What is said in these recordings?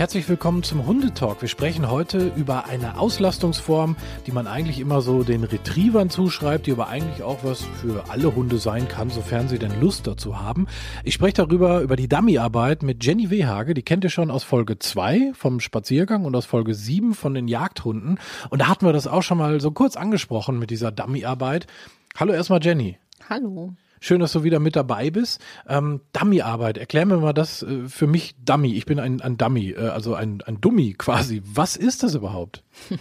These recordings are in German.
Herzlich willkommen zum Hundetalk. Wir sprechen heute über eine Auslastungsform, die man eigentlich immer so den Retrievern zuschreibt, die aber eigentlich auch was für alle Hunde sein kann, sofern sie denn Lust dazu haben. Ich spreche darüber, über die Dummyarbeit mit Jenny Wehage. Die kennt ihr schon aus Folge 2 vom Spaziergang und aus Folge 7 von den Jagdhunden. Und da hatten wir das auch schon mal so kurz angesprochen mit dieser Dummyarbeit. Hallo erstmal Jenny. Hallo. Schön, dass du wieder mit dabei bist. Ähm, Dummy-Arbeit, erklär mir mal das äh, für mich Dummy. Ich bin ein, ein Dummy, äh, also ein, ein Dummy quasi. Was ist das überhaupt?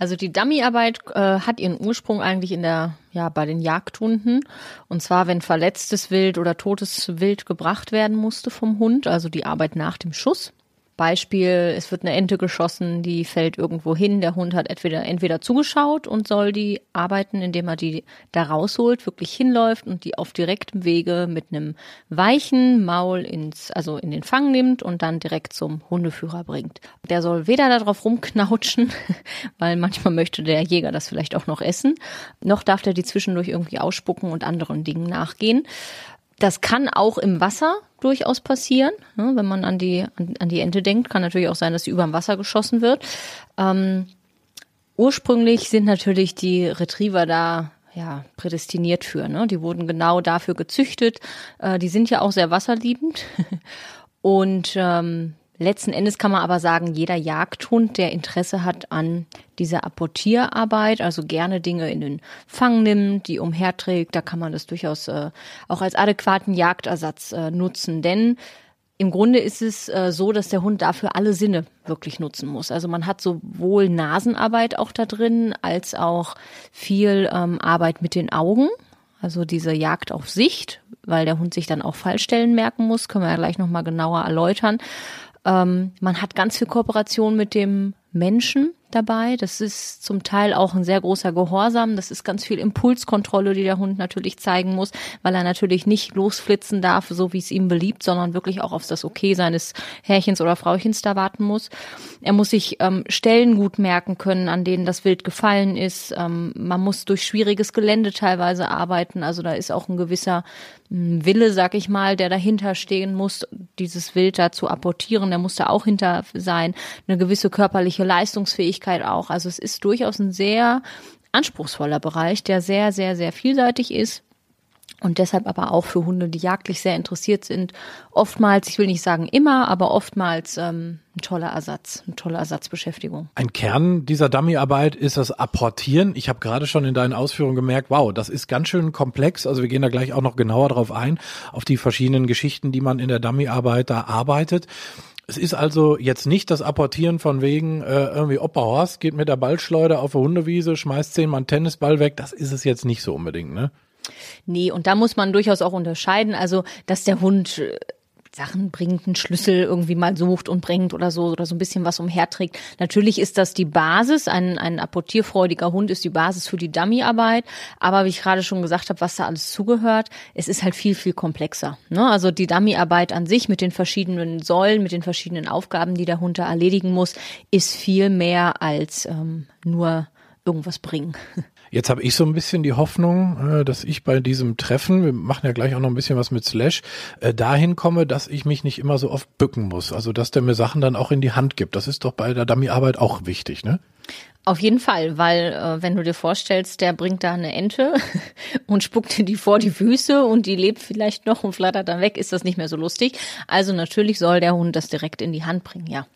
Also die Dummyarbeit äh, hat ihren Ursprung eigentlich in der, ja, bei den Jagdhunden. Und zwar, wenn verletztes Wild oder totes Wild gebracht werden musste vom Hund, also die Arbeit nach dem Schuss. Beispiel, es wird eine Ente geschossen, die fällt irgendwo hin, der Hund hat entweder, entweder zugeschaut und soll die arbeiten, indem er die da rausholt, wirklich hinläuft und die auf direktem Wege mit einem weichen Maul ins, also in den Fang nimmt und dann direkt zum Hundeführer bringt. Der soll weder darauf rumknautschen, weil manchmal möchte der Jäger das vielleicht auch noch essen, noch darf der die zwischendurch irgendwie ausspucken und anderen Dingen nachgehen. Das kann auch im Wasser durchaus passieren. Ne? Wenn man an die, an, an, die Ente denkt, kann natürlich auch sein, dass sie über dem Wasser geschossen wird. Ähm, ursprünglich sind natürlich die Retriever da ja, prädestiniert für. Ne? Die wurden genau dafür gezüchtet. Äh, die sind ja auch sehr wasserliebend. Und ähm, Letzten Endes kann man aber sagen, jeder Jagdhund, der Interesse hat an dieser Apportierarbeit, also gerne Dinge in den Fang nimmt, die umherträgt, da kann man das durchaus äh, auch als adäquaten Jagdersatz äh, nutzen. Denn im Grunde ist es äh, so, dass der Hund dafür alle Sinne wirklich nutzen muss. Also man hat sowohl Nasenarbeit auch da drin, als auch viel ähm, Arbeit mit den Augen. Also diese Jagd auf Sicht, weil der Hund sich dann auch Fallstellen merken muss, können wir ja gleich nochmal genauer erläutern. Ähm, man hat ganz viel Kooperation mit dem Menschen dabei. Das ist zum Teil auch ein sehr großer Gehorsam. Das ist ganz viel Impulskontrolle, die der Hund natürlich zeigen muss, weil er natürlich nicht losflitzen darf, so wie es ihm beliebt, sondern wirklich auch auf das Okay seines Herrchens oder Frauchens da warten muss. Er muss sich ähm, Stellen gut merken können, an denen das Wild gefallen ist. Ähm, man muss durch schwieriges Gelände teilweise arbeiten. Also da ist auch ein gewisser hm, Wille, sag ich mal, der dahinter stehen muss, dieses Wild da zu apportieren. Der muss da auch hinter sein. Eine gewisse körperliche Leistungsfähigkeit auch. Also es ist durchaus ein sehr anspruchsvoller Bereich, der sehr, sehr, sehr vielseitig ist und deshalb aber auch für Hunde, die jagdlich sehr interessiert sind, oftmals, ich will nicht sagen immer, aber oftmals ähm, ein toller Ersatz, eine tolle Ersatzbeschäftigung. Ein Kern dieser Dummyarbeit ist das Apportieren. Ich habe gerade schon in deinen Ausführungen gemerkt, wow, das ist ganz schön komplex. Also wir gehen da gleich auch noch genauer drauf ein, auf die verschiedenen Geschichten, die man in der Dummyarbeit da arbeitet. Es ist also jetzt nicht das Apportieren von wegen, äh, irgendwie Opa Horst geht mit der Ballschleuder auf der Hundewiese, schmeißt zehnmal einen Tennisball weg. Das ist es jetzt nicht so unbedingt, ne? Nee, und da muss man durchaus auch unterscheiden. Also, dass der Hund äh, Sachen bringt, einen Schlüssel irgendwie mal sucht und bringt oder so oder so ein bisschen was umherträgt. Natürlich ist das die Basis. Ein, ein apportierfreudiger Hund ist die Basis für die Dummyarbeit. Aber wie ich gerade schon gesagt habe, was da alles zugehört, es ist halt viel, viel komplexer. Ne? Also die Dummyarbeit an sich mit den verschiedenen Säulen, mit den verschiedenen Aufgaben, die der Hund da erledigen muss, ist viel mehr als ähm, nur irgendwas bringen. Jetzt habe ich so ein bisschen die Hoffnung, äh, dass ich bei diesem Treffen, wir machen ja gleich auch noch ein bisschen was mit Slash, äh, dahin komme, dass ich mich nicht immer so oft bücken muss. Also dass der mir Sachen dann auch in die Hand gibt. Das ist doch bei der Dummy-Arbeit auch wichtig, ne? Auf jeden Fall, weil äh, wenn du dir vorstellst, der bringt da eine Ente und spuckt dir die vor die Füße und die lebt vielleicht noch und flattert dann weg, ist das nicht mehr so lustig. Also natürlich soll der Hund das direkt in die Hand bringen, ja.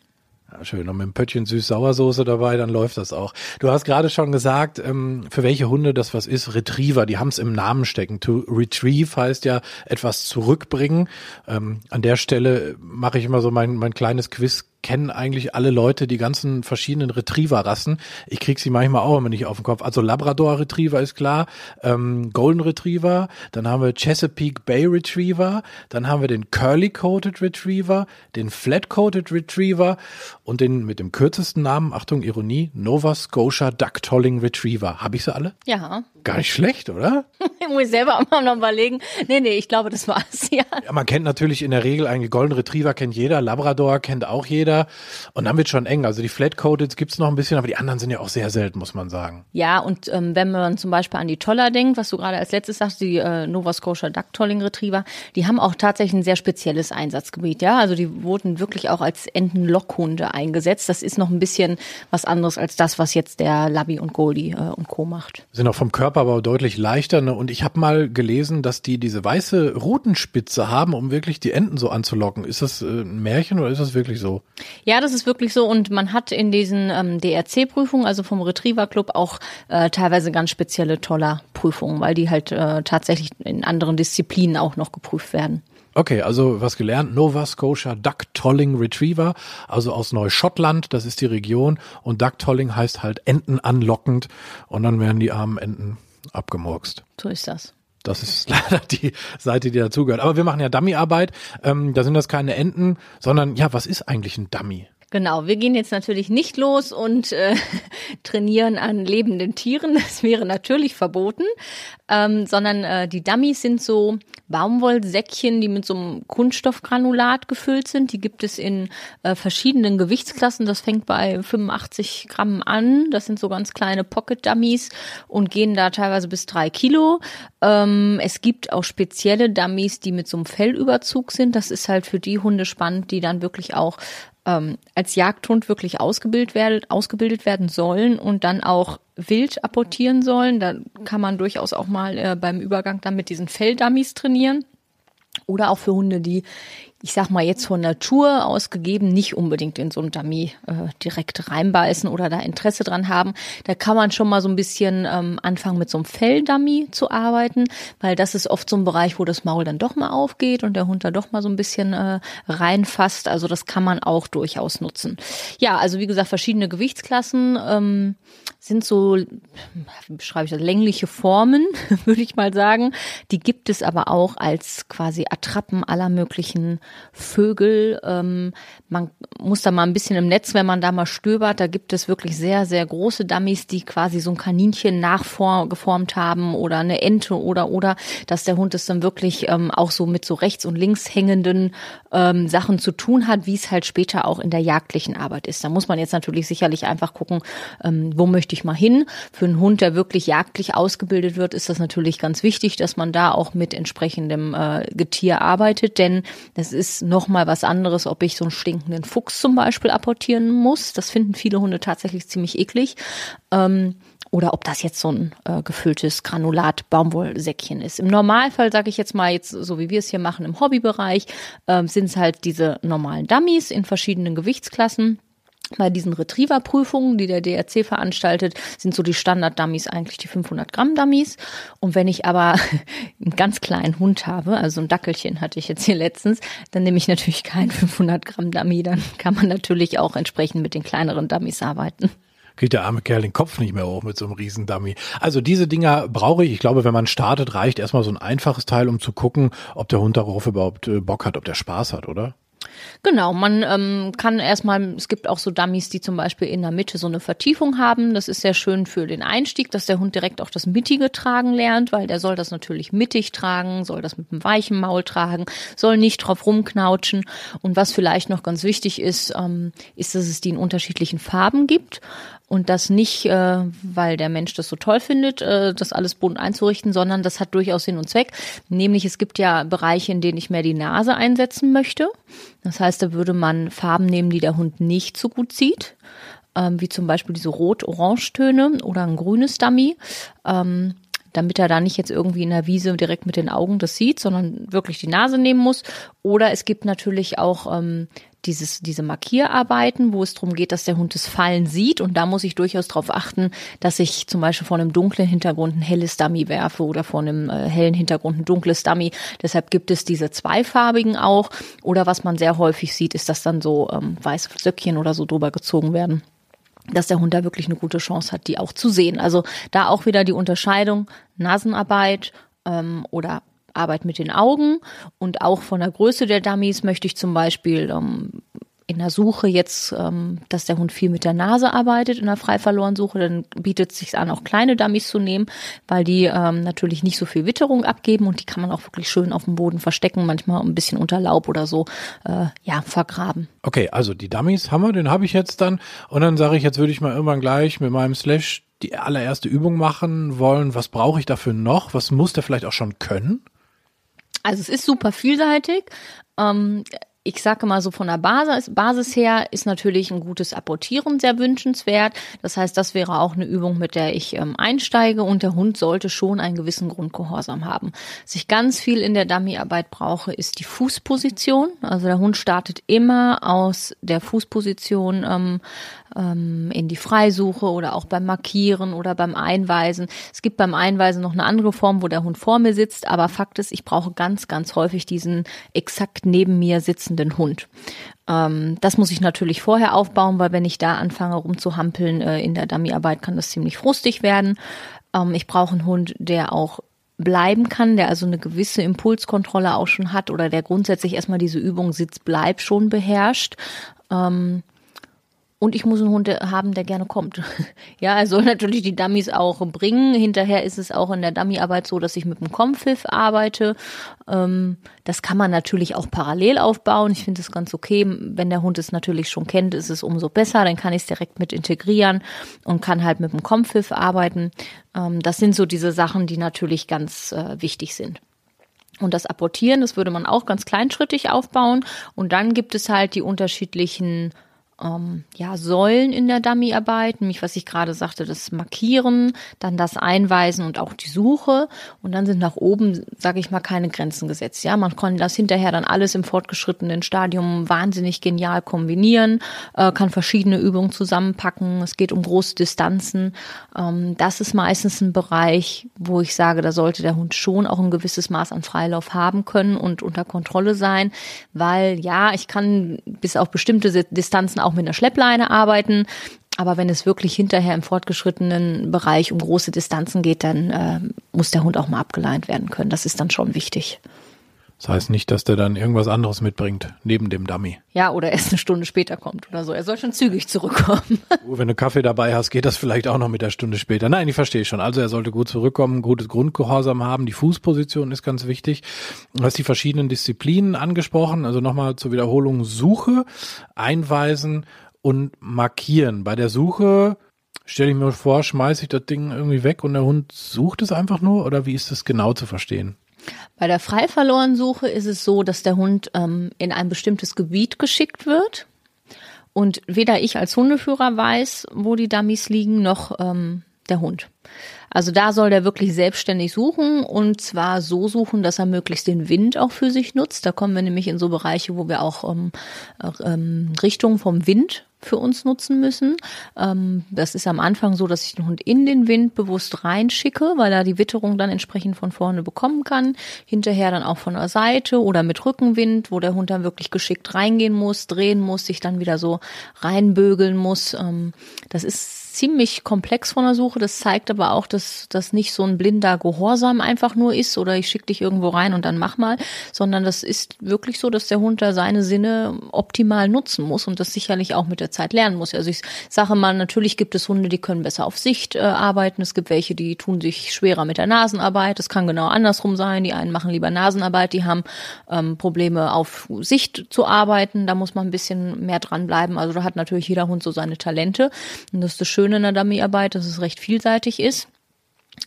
Ja, schön. Und mit einem Pöttchen Süß-Sauersoße dabei, dann läuft das auch. Du hast gerade schon gesagt, ähm, für welche Hunde das was ist. Retriever, die haben es im Namen stecken. To retrieve heißt ja etwas zurückbringen. Ähm, an der Stelle mache ich immer so mein, mein kleines Quiz kennen eigentlich alle Leute die ganzen verschiedenen Retriever-Rassen. Ich krieg sie manchmal auch immer nicht auf den Kopf. Also Labrador Retriever ist klar, ähm, Golden Retriever, dann haben wir Chesapeake Bay Retriever, dann haben wir den Curly-Coated Retriever, den Flat-Coated Retriever und den mit dem kürzesten Namen, Achtung, Ironie, Nova Scotia Duck Tolling Retriever. Habe ich sie alle? Ja. Gar nicht schlecht, oder? ich muss selber auch mal noch überlegen. Nee, nee, ich glaube, das war's, ja. ja. Man kennt natürlich in der Regel eigentlich Golden Retriever kennt jeder, Labrador kennt auch jeder. Und dann wird schon eng. Also die Flat-Coated gibt's noch ein bisschen, aber die anderen sind ja auch sehr selten, muss man sagen. Ja, und ähm, wenn man zum Beispiel an die Toller denkt, was du gerade als letztes sagst, die äh, Nova Scotia Duck Tolling Retriever, die haben auch tatsächlich ein sehr spezielles Einsatzgebiet, ja. Also die wurden wirklich auch als Entenlockhunde eingesetzt. Das ist noch ein bisschen was anderes als das, was jetzt der Labby und Goldie äh, und Co. macht. Sind auch vom Körper aber deutlich leichter. Ne? Und ich habe mal gelesen, dass die diese weiße Rutenspitze haben, um wirklich die Enten so anzulocken. Ist das äh, ein Märchen oder ist das wirklich so? Ja, das ist wirklich so. Und man hat in diesen ähm, DRC-Prüfungen, also vom Retriever Club, auch äh, teilweise ganz spezielle Toller-Prüfungen, weil die halt äh, tatsächlich in anderen Disziplinen auch noch geprüft werden. Okay, also was gelernt. Nova Scotia Duck Tolling Retriever, also aus Neuschottland, das ist die Region. Und Duck Tolling heißt halt Enten anlockend. Und dann werden die armen Enten abgemurkst. So ist das. Das ist leider die Seite, die dazugehört. Aber wir machen ja Dummyarbeit. Ähm, da sind das keine Enten, sondern ja, was ist eigentlich ein Dummy? Genau, wir gehen jetzt natürlich nicht los und äh, trainieren an lebenden Tieren. Das wäre natürlich verboten, ähm, sondern äh, die Dummies sind so Baumwollsäckchen, die mit so einem Kunststoffgranulat gefüllt sind. Die gibt es in äh, verschiedenen Gewichtsklassen. Das fängt bei 85 Gramm an. Das sind so ganz kleine Pocket Dummies und gehen da teilweise bis drei Kilo. Ähm, es gibt auch spezielle Dummies, die mit so einem Fellüberzug sind. Das ist halt für die Hunde spannend, die dann wirklich auch ähm, als Jagdhund wirklich ausgebildet werden, ausgebildet werden sollen und dann auch wild apportieren sollen. Da kann man durchaus auch mal äh, beim Übergang dann mit diesen Felldummies trainieren. Oder auch für Hunde, die ich sag mal jetzt von Natur ausgegeben, nicht unbedingt in so ein Dummy äh, direkt reinbeißen oder da Interesse dran haben. Da kann man schon mal so ein bisschen ähm, anfangen mit so einem Felldummy zu arbeiten, weil das ist oft so ein Bereich, wo das Maul dann doch mal aufgeht und der Hund da doch mal so ein bisschen äh, reinfasst. Also das kann man auch durchaus nutzen. Ja, also wie gesagt, verschiedene Gewichtsklassen ähm, sind so, wie beschreibe ich das, längliche Formen, würde ich mal sagen. Die gibt es aber auch als quasi Attrappen aller möglichen Vögel. Ähm, man muss da mal ein bisschen im Netz, wenn man da mal stöbert, da gibt es wirklich sehr, sehr große Dummies, die quasi so ein Kaninchen nachgeformt haben oder eine Ente oder oder, dass der Hund es dann wirklich ähm, auch so mit so rechts und links hängenden ähm, Sachen zu tun hat, wie es halt später auch in der jagdlichen Arbeit ist. Da muss man jetzt natürlich sicherlich einfach gucken, ähm, wo möchte ich mal hin. Für einen Hund, der wirklich jagdlich ausgebildet wird, ist das natürlich ganz wichtig, dass man da auch mit entsprechendem äh, Getier arbeitet, denn das ist nochmal was anderes, ob ich so einen stinkenden Fuchs zum Beispiel apportieren muss. Das finden viele Hunde tatsächlich ziemlich eklig. Ähm, oder ob das jetzt so ein äh, gefülltes Granulat Baumwollsäckchen ist. Im Normalfall sage ich jetzt mal jetzt so wie wir es hier machen im Hobbybereich äh, sind es halt diese normalen Dummies in verschiedenen Gewichtsklassen. Bei diesen Retriever-Prüfungen, die der DRC veranstaltet, sind so die Standard-Dummies eigentlich die 500 Gramm Dummies. Und wenn ich aber einen ganz kleinen Hund habe, also ein Dackelchen hatte ich jetzt hier letztens, dann nehme ich natürlich keinen 500 Gramm Dummy. Dann kann man natürlich auch entsprechend mit den kleineren Dummies arbeiten kriegt der arme Kerl den Kopf nicht mehr hoch mit so einem Riesendummy. Also diese Dinger brauche ich. Ich glaube, wenn man startet, reicht erstmal so ein einfaches Teil, um zu gucken, ob der Hund darauf überhaupt äh, Bock hat, ob der Spaß hat, oder? Genau, man ähm, kann erstmal, es gibt auch so Dummies, die zum Beispiel in der Mitte so eine Vertiefung haben. Das ist sehr schön für den Einstieg, dass der Hund direkt auch das Mittige tragen lernt, weil der soll das natürlich mittig tragen, soll das mit einem weichen Maul tragen, soll nicht drauf rumknautschen. Und was vielleicht noch ganz wichtig ist, ähm, ist, dass es die in unterschiedlichen Farben gibt. Und das nicht, äh, weil der Mensch das so toll findet, äh, das alles bunt einzurichten, sondern das hat durchaus Sinn und Zweck. Nämlich es gibt ja Bereiche, in denen ich mehr die Nase einsetzen möchte. Das heißt, da würde man Farben nehmen, die der Hund nicht so gut sieht. Ähm, wie zum Beispiel diese Rot-Orange-Töne oder ein grünes Dummy. Ähm, damit er da nicht jetzt irgendwie in der Wiese direkt mit den Augen das sieht, sondern wirklich die Nase nehmen muss. Oder es gibt natürlich auch ähm, dieses, diese Markierarbeiten, wo es darum geht, dass der Hund das Fallen sieht. Und da muss ich durchaus darauf achten, dass ich zum Beispiel vor einem dunklen Hintergrund ein helles Dummy werfe oder vor einem äh, hellen Hintergrund ein dunkles Dummy. Deshalb gibt es diese zweifarbigen auch. Oder was man sehr häufig sieht, ist, dass dann so ähm, weiße Söckchen oder so drüber gezogen werden dass der Hund da wirklich eine gute Chance hat, die auch zu sehen. Also da auch wieder die Unterscheidung Nasenarbeit ähm, oder Arbeit mit den Augen und auch von der Größe der Dummies möchte ich zum Beispiel ähm, in der Suche jetzt, ähm, dass der Hund viel mit der Nase arbeitet, in der frei verloren Suche, dann bietet es sich an, auch kleine Dummies zu nehmen, weil die ähm, natürlich nicht so viel Witterung abgeben und die kann man auch wirklich schön auf dem Boden verstecken, manchmal ein bisschen unter Laub oder so, äh, ja, vergraben. Okay, also die Dummies haben wir, den habe ich jetzt dann und dann sage ich, jetzt würde ich mal irgendwann gleich mit meinem Slash die allererste Übung machen wollen. Was brauche ich dafür noch? Was muss der vielleicht auch schon können? Also es ist super vielseitig. Ähm, ich sage mal so von der Basis, Basis her ist natürlich ein gutes Apportieren sehr wünschenswert. Das heißt, das wäre auch eine Übung, mit der ich ähm, einsteige und der Hund sollte schon einen gewissen Grundgehorsam haben. Was ich ganz viel in der Dummyarbeit brauche, ist die Fußposition. Also der Hund startet immer aus der Fußposition ähm, ähm, in die Freisuche oder auch beim Markieren oder beim Einweisen. Es gibt beim Einweisen noch eine andere Form, wo der Hund vor mir sitzt, aber Fakt ist, ich brauche ganz, ganz häufig diesen exakt neben mir sitzenden Hund. Ähm, das muss ich natürlich vorher aufbauen, weil wenn ich da anfange rumzuhampeln äh, in der Dummyarbeit, kann das ziemlich frustig werden. Ähm, ich brauche einen Hund, der auch bleiben kann, der also eine gewisse Impulskontrolle auch schon hat oder der grundsätzlich erstmal diese Übung Sitz-Bleib schon beherrscht. Ähm, und ich muss einen Hund haben, der gerne kommt. Ja, er soll natürlich die Dummies auch bringen. Hinterher ist es auch in der Dummyarbeit so, dass ich mit dem Kompfiff arbeite. Ähm, das kann man natürlich auch parallel aufbauen. Ich finde es ganz okay. Wenn der Hund es natürlich schon kennt, ist es umso besser. Dann kann ich es direkt mit integrieren und kann halt mit dem Kompfiff arbeiten. Ähm, das sind so diese Sachen, die natürlich ganz äh, wichtig sind. Und das Apportieren, das würde man auch ganz kleinschrittig aufbauen. Und dann gibt es halt die unterschiedlichen ähm, ja, Säulen in der Dummyarbeit, nämlich was ich gerade sagte, das Markieren, dann das Einweisen und auch die Suche. Und dann sind nach oben, sage ich mal, keine Grenzen gesetzt. Ja, man kann das hinterher dann alles im fortgeschrittenen Stadium wahnsinnig genial kombinieren, äh, kann verschiedene Übungen zusammenpacken. Es geht um große Distanzen. Ähm, das ist meistens ein Bereich, wo ich sage, da sollte der Hund schon auch ein gewisses Maß an Freilauf haben können und unter Kontrolle sein, weil ja, ich kann bis auf bestimmte Distanzen auch mit einer Schleppleine arbeiten. Aber wenn es wirklich hinterher im fortgeschrittenen Bereich um große Distanzen geht, dann äh, muss der Hund auch mal abgeleint werden können. Das ist dann schon wichtig. Das heißt nicht, dass der dann irgendwas anderes mitbringt, neben dem Dummy. Ja, oder erst eine Stunde später kommt oder so. Er soll schon zügig zurückkommen. Wenn du Kaffee dabei hast, geht das vielleicht auch noch mit der Stunde später. Nein, ich verstehe schon. Also er sollte gut zurückkommen, gutes Grundgehorsam haben. Die Fußposition ist ganz wichtig. Du hast die verschiedenen Disziplinen angesprochen. Also nochmal zur Wiederholung. Suche, einweisen und markieren. Bei der Suche stelle ich mir vor, schmeiße ich das Ding irgendwie weg und der Hund sucht es einfach nur oder wie ist das genau zu verstehen? Bei der Freiverlorensuche ist es so, dass der Hund ähm, in ein bestimmtes Gebiet geschickt wird. Und weder ich als Hundeführer weiß, wo die Dummies liegen, noch ähm, der Hund. Also da soll der wirklich selbstständig suchen und zwar so suchen, dass er möglichst den Wind auch für sich nutzt. Da kommen wir nämlich in so Bereiche, wo wir auch ähm, ähm, Richtungen vom Wind für uns nutzen müssen. Ähm, das ist am Anfang so, dass ich den Hund in den Wind bewusst reinschicke, weil er die Witterung dann entsprechend von vorne bekommen kann. Hinterher dann auch von der Seite oder mit Rückenwind, wo der Hund dann wirklich geschickt reingehen muss, drehen muss, sich dann wieder so reinbögeln muss. Ähm, das ist ziemlich komplex von der Suche. Das zeigt aber auch, dass das nicht so ein blinder Gehorsam einfach nur ist oder ich schicke dich irgendwo rein und dann mach mal, sondern das ist wirklich so, dass der Hund da seine Sinne optimal nutzen muss und das sicherlich auch mit der Zeit lernen muss. Also ich sage mal, natürlich gibt es Hunde, die können besser auf Sicht äh, arbeiten. Es gibt welche, die tun sich schwerer mit der Nasenarbeit. Das kann genau andersrum sein. Die einen machen lieber Nasenarbeit, die haben ähm, Probleme auf Sicht zu arbeiten. Da muss man ein bisschen mehr dranbleiben. Also da hat natürlich jeder Hund so seine Talente. Und das ist das Schöne Schöne in der Dummyarbeit, dass es recht vielseitig ist.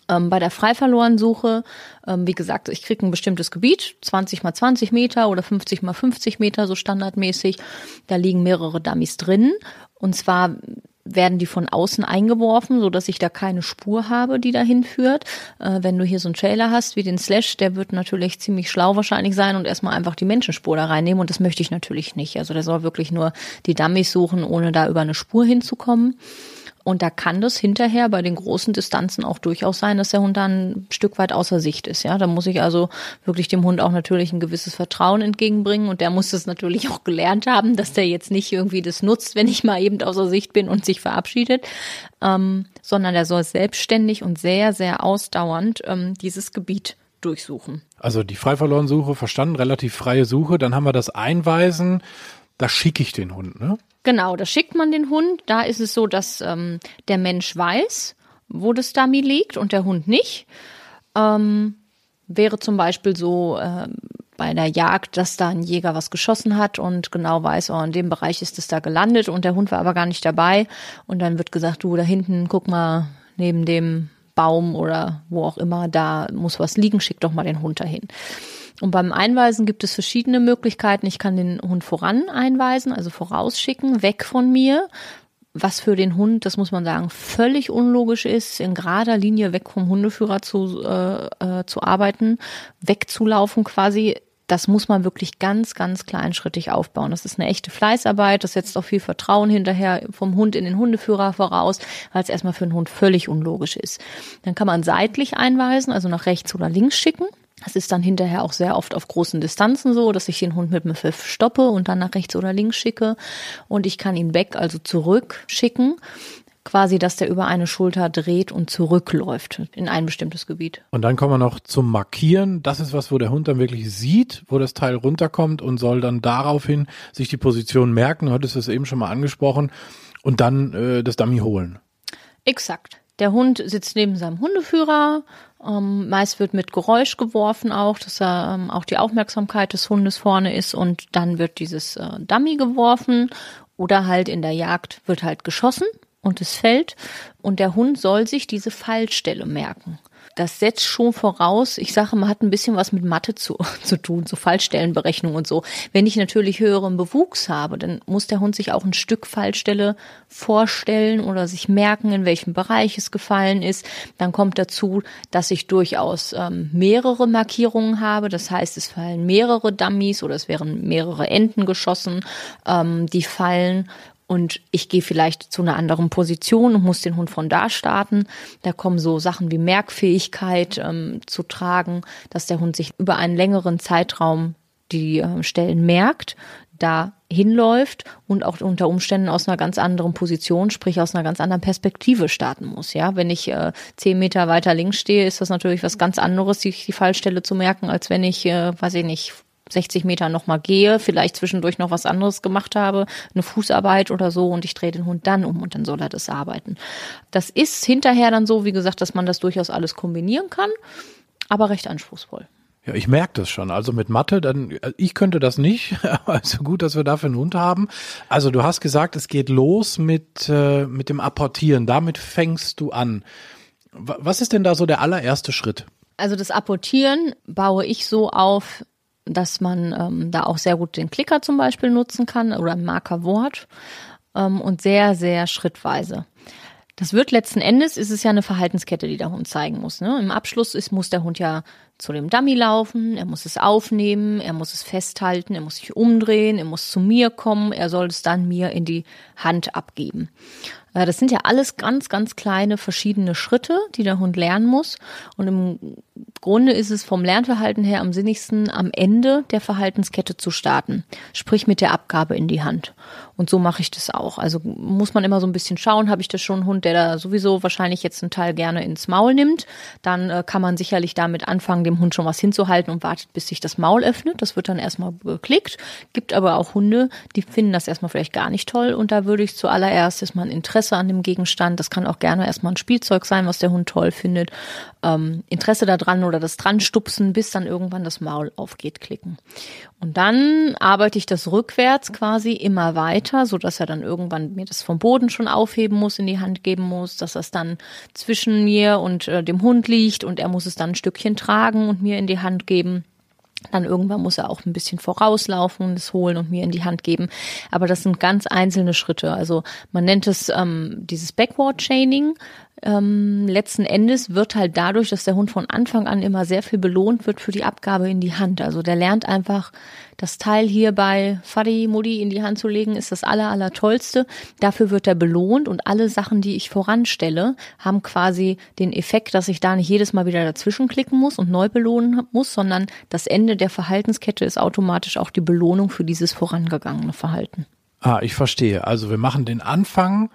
Ähm, bei der Freiverlorensuche, ähm, wie gesagt, ich kriege ein bestimmtes Gebiet, 20 mal 20 Meter oder 50 mal 50 Meter, so standardmäßig. Da liegen mehrere Dummies drin. Und zwar werden die von außen eingeworfen, so dass ich da keine Spur habe, die dahin führt. Äh, wenn du hier so einen Trailer hast wie den Slash, der wird natürlich ziemlich schlau wahrscheinlich sein und erstmal einfach die Menschenspur da reinnehmen und das möchte ich natürlich nicht. Also der soll wirklich nur die Dummies suchen, ohne da über eine Spur hinzukommen. Und da kann das hinterher bei den großen Distanzen auch durchaus sein, dass der Hund dann ein Stück weit außer Sicht ist. Ja, da muss ich also wirklich dem Hund auch natürlich ein gewisses Vertrauen entgegenbringen. Und der muss das natürlich auch gelernt haben, dass der jetzt nicht irgendwie das nutzt, wenn ich mal eben außer Sicht bin und sich verabschiedet, ähm, sondern der soll selbstständig und sehr, sehr ausdauernd ähm, dieses Gebiet durchsuchen. Also die Freiverlorensuche verstanden, relativ freie Suche. Dann haben wir das Einweisen. Da schicke ich den Hund, ne? Genau, da schickt man den Hund. Da ist es so, dass ähm, der Mensch weiß, wo das Dummy liegt und der Hund nicht. Ähm, wäre zum Beispiel so äh, bei der Jagd, dass da ein Jäger was geschossen hat und genau weiß, oh, in dem Bereich ist es da gelandet und der Hund war aber gar nicht dabei. Und dann wird gesagt, du da hinten, guck mal neben dem Baum oder wo auch immer, da muss was liegen, schick doch mal den Hund dahin. Und beim Einweisen gibt es verschiedene Möglichkeiten. Ich kann den Hund voran einweisen, also vorausschicken, weg von mir. Was für den Hund, das muss man sagen, völlig unlogisch ist, in gerader Linie weg vom Hundeführer zu, äh, äh, zu arbeiten, wegzulaufen quasi. Das muss man wirklich ganz, ganz kleinschrittig aufbauen. Das ist eine echte Fleißarbeit. Das setzt auch viel Vertrauen hinterher vom Hund in den Hundeführer voraus, weil es erstmal für den Hund völlig unlogisch ist. Dann kann man seitlich einweisen, also nach rechts oder links schicken. Das ist dann hinterher auch sehr oft auf großen Distanzen so, dass ich den Hund mit dem Pfiff stoppe und dann nach rechts oder links schicke. Und ich kann ihn weg, also zurück schicken. Quasi, dass der über eine Schulter dreht und zurückläuft in ein bestimmtes Gebiet. Und dann kommen wir noch zum Markieren. Das ist was, wo der Hund dann wirklich sieht, wo das Teil runterkommt und soll dann daraufhin sich die Position merken. Du hattest es eben schon mal angesprochen. Und dann äh, das Dummy holen. Exakt. Der Hund sitzt neben seinem Hundeführer. Ähm, meist wird mit Geräusch geworfen auch, dass er ähm, auch die Aufmerksamkeit des Hundes vorne ist und dann wird dieses äh, Dummy geworfen oder halt in der Jagd wird halt geschossen und es fällt und der Hund soll sich diese Fallstelle merken das setzt schon voraus, ich sage, man hat ein bisschen was mit Mathe zu, zu tun, so Fallstellenberechnung und so. Wenn ich natürlich höheren Bewuchs habe, dann muss der Hund sich auch ein Stück Fallstelle vorstellen oder sich merken, in welchem Bereich es gefallen ist. Dann kommt dazu, dass ich durchaus ähm, mehrere Markierungen habe. Das heißt, es fallen mehrere Dummies oder es wären mehrere Enten geschossen, ähm, die fallen und ich gehe vielleicht zu einer anderen Position und muss den Hund von da starten. Da kommen so Sachen wie Merkfähigkeit ähm, zu tragen, dass der Hund sich über einen längeren Zeitraum die äh, Stellen merkt, da hinläuft und auch unter Umständen aus einer ganz anderen Position, sprich aus einer ganz anderen Perspektive starten muss. Ja, wenn ich äh, zehn Meter weiter links stehe, ist das natürlich was ganz anderes, sich die Fallstelle zu merken, als wenn ich, äh, weiß ich nicht, 60 Meter nochmal gehe, vielleicht zwischendurch noch was anderes gemacht habe, eine Fußarbeit oder so und ich drehe den Hund dann um und dann soll er das arbeiten. Das ist hinterher dann so, wie gesagt, dass man das durchaus alles kombinieren kann, aber recht anspruchsvoll. Ja, ich merke das schon. Also mit Mathe, dann ich könnte das nicht. Also gut, dass wir dafür einen Hund haben. Also du hast gesagt, es geht los mit äh, mit dem Apportieren. Damit fängst du an. Was ist denn da so der allererste Schritt? Also das Apportieren baue ich so auf, dass man ähm, da auch sehr gut den Klicker zum Beispiel nutzen kann oder ein Markerwort ähm, und sehr, sehr schrittweise. Das wird letzten Endes, ist es ja eine Verhaltenskette, die der Hund zeigen muss. Ne? Im Abschluss ist, muss der Hund ja zu dem Dummy laufen, er muss es aufnehmen, er muss es festhalten, er muss sich umdrehen, er muss zu mir kommen, er soll es dann mir in die Hand abgeben. Äh, das sind ja alles ganz, ganz kleine verschiedene Schritte, die der Hund lernen muss. Und im Grunde ist es vom Lernverhalten her am sinnigsten, am Ende der Verhaltenskette zu starten. Sprich mit der Abgabe in die Hand. Und so mache ich das auch. Also muss man immer so ein bisschen schauen, habe ich da schon einen Hund, der da sowieso wahrscheinlich jetzt einen Teil gerne ins Maul nimmt. Dann äh, kann man sicherlich damit anfangen, dem Hund schon was hinzuhalten und wartet, bis sich das Maul öffnet. Das wird dann erstmal geklickt. Gibt aber auch Hunde, die finden das erstmal vielleicht gar nicht toll. Und da würde ich zuallererst erstmal ein Interesse an dem Gegenstand. Das kann auch gerne erstmal ein Spielzeug sein, was der Hund toll findet. Ähm, Interesse daran oder das dran stupsen, bis dann irgendwann das Maul aufgeht, klicken. Und dann arbeite ich das rückwärts quasi immer weiter, so dass er dann irgendwann mir das vom Boden schon aufheben muss, in die Hand geben muss, dass das dann zwischen mir und äh, dem Hund liegt und er muss es dann ein Stückchen tragen und mir in die Hand geben. Dann irgendwann muss er auch ein bisschen vorauslaufen, es holen und mir in die Hand geben. Aber das sind ganz einzelne Schritte. Also man nennt es ähm, dieses Backward Chaining ähm, letzten Endes wird halt dadurch, dass der Hund von Anfang an immer sehr viel belohnt wird für die Abgabe in die Hand. Also der lernt einfach, das Teil hier bei Fadi Mutti in die Hand zu legen, ist das aller, aller tollste. Dafür wird er belohnt und alle Sachen, die ich voranstelle, haben quasi den Effekt, dass ich da nicht jedes Mal wieder dazwischen klicken muss und neu belohnen muss, sondern das Ende der Verhaltenskette ist automatisch auch die Belohnung für dieses vorangegangene Verhalten. Ah, ich verstehe. Also wir machen den Anfang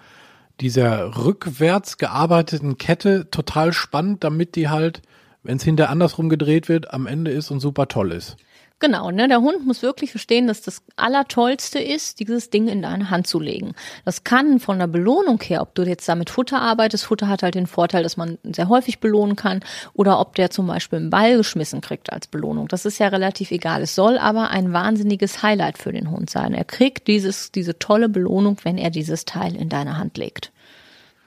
dieser rückwärts gearbeiteten Kette total spannend, damit die halt, wenn es hinter andersrum gedreht wird, am Ende ist und super toll ist. Genau, ne? Der Hund muss wirklich verstehen, dass das Allertollste ist, dieses Ding in deine Hand zu legen. Das kann von der Belohnung her, ob du jetzt damit Futter arbeitest, Futter hat halt den Vorteil, dass man sehr häufig belohnen kann, oder ob der zum Beispiel einen Ball geschmissen kriegt als Belohnung. Das ist ja relativ egal. Es soll aber ein wahnsinniges Highlight für den Hund sein. Er kriegt dieses, diese tolle Belohnung, wenn er dieses Teil in deine Hand legt.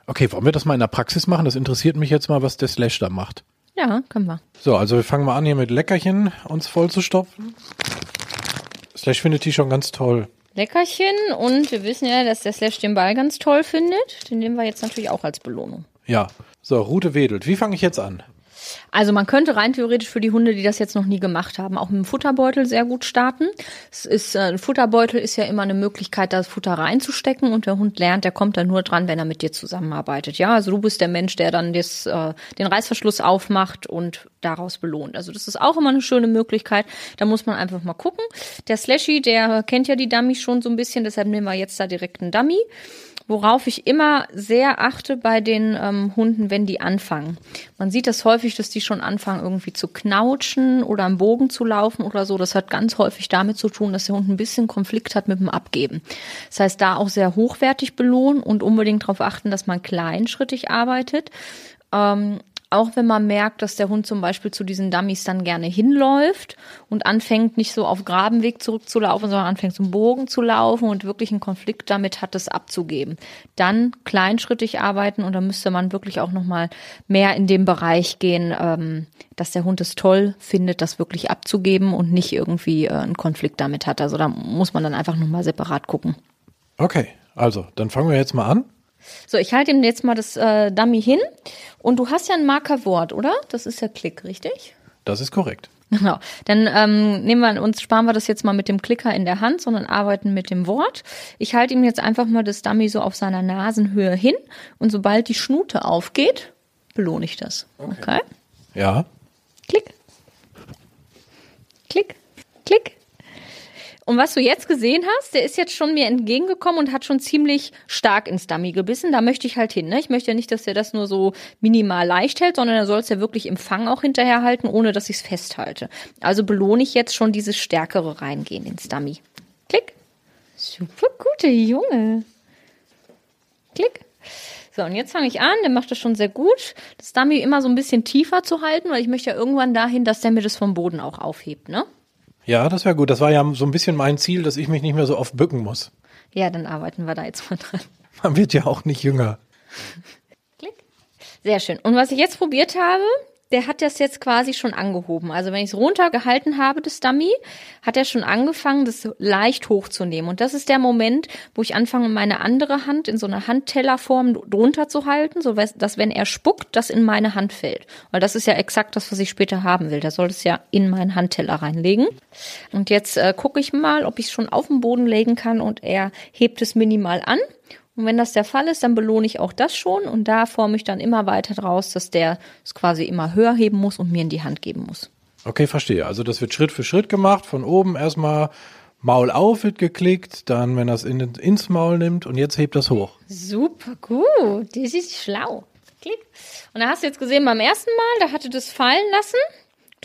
Okay, wollen wir das mal in der Praxis machen? Das interessiert mich jetzt mal, was der Slash da macht. Ja, können wir. So, also wir fangen mal an, hier mit Leckerchen uns voll zu stopfen. Slash findet die schon ganz toll. Leckerchen und wir wissen ja, dass der Slash den Ball ganz toll findet. Den nehmen wir jetzt natürlich auch als Belohnung. Ja. So, Rute wedelt. Wie fange ich jetzt an? Also man könnte rein theoretisch für die Hunde, die das jetzt noch nie gemacht haben, auch mit dem Futterbeutel sehr gut starten. Es ist, äh, ein Futterbeutel ist ja immer eine Möglichkeit, das Futter reinzustecken und der Hund lernt, der kommt dann nur dran, wenn er mit dir zusammenarbeitet. Ja, also du bist der Mensch, der dann das, äh, den Reißverschluss aufmacht und daraus belohnt. Also das ist auch immer eine schöne Möglichkeit. Da muss man einfach mal gucken. Der Slashy, der kennt ja die Dummy schon so ein bisschen, deshalb nehmen wir jetzt da direkt einen Dummy. Worauf ich immer sehr achte bei den ähm, Hunden, wenn die anfangen. Man sieht das häufig, dass die schon anfangen irgendwie zu knautschen oder am Bogen zu laufen oder so. Das hat ganz häufig damit zu tun, dass der Hund ein bisschen Konflikt hat mit dem Abgeben. Das heißt, da auch sehr hochwertig belohnen und unbedingt darauf achten, dass man kleinschrittig arbeitet. Ähm, auch wenn man merkt, dass der Hund zum Beispiel zu diesen Dummies dann gerne hinläuft und anfängt nicht so auf Grabenweg zurückzulaufen, sondern anfängt zum Bogen zu laufen und wirklich einen Konflikt damit hat, das abzugeben. Dann kleinschrittig arbeiten und da müsste man wirklich auch nochmal mehr in dem Bereich gehen, ähm, dass der Hund es toll findet, das wirklich abzugeben und nicht irgendwie äh, einen Konflikt damit hat. Also da muss man dann einfach nochmal separat gucken. Okay, also dann fangen wir jetzt mal an. So, ich halte ihm jetzt mal das äh, Dummy hin. Und du hast ja ein Markerwort, oder? Das ist ja Klick, richtig? Das ist korrekt. Genau. Dann ähm, nehmen wir uns, sparen wir das jetzt mal mit dem Klicker in der Hand, sondern arbeiten mit dem Wort. Ich halte ihm jetzt einfach mal das Dummy so auf seiner Nasenhöhe hin und sobald die Schnute aufgeht, belohne ich das. Okay. okay? Ja. Klick. Klick. Klick. Und was du jetzt gesehen hast, der ist jetzt schon mir entgegengekommen und hat schon ziemlich stark ins Dummy gebissen. Da möchte ich halt hin. Ne? Ich möchte ja nicht, dass der das nur so minimal leicht hält, sondern er soll es ja wirklich im Fang auch hinterher halten, ohne dass ich es festhalte. Also belohne ich jetzt schon dieses stärkere Reingehen ins Dummy. Klick. Super gute Junge. Klick. So, und jetzt fange ich an, der macht das schon sehr gut, das Dummy immer so ein bisschen tiefer zu halten, weil ich möchte ja irgendwann dahin, dass der mir das vom Boden auch aufhebt, ne? Ja, das wäre gut. Das war ja so ein bisschen mein Ziel, dass ich mich nicht mehr so oft bücken muss. Ja, dann arbeiten wir da jetzt mal dran. Man wird ja auch nicht jünger. Klick. Sehr schön. Und was ich jetzt probiert habe, der hat das jetzt quasi schon angehoben. Also wenn ich es runtergehalten habe, das Dummy, hat er schon angefangen, das leicht hochzunehmen. Und das ist der Moment, wo ich anfange, meine andere Hand in so einer Handtellerform drunter zu halten, so dass wenn er spuckt, das in meine Hand fällt. Weil das ist ja exakt das, was ich später haben will. Da soll es ja in meinen Handteller reinlegen. Und jetzt äh, gucke ich mal, ob ich es schon auf den Boden legen kann und er hebt es minimal an. Und wenn das der Fall ist, dann belohne ich auch das schon und da forme ich dann immer weiter draus, dass der es quasi immer höher heben muss und mir in die Hand geben muss. Okay, verstehe. Also das wird Schritt für Schritt gemacht. Von oben erstmal Maul auf wird geklickt, dann wenn das in, ins Maul nimmt und jetzt hebt das hoch. Super gut, das ist schlau. Klick. Und da hast du jetzt gesehen beim ersten Mal, da hatte das fallen lassen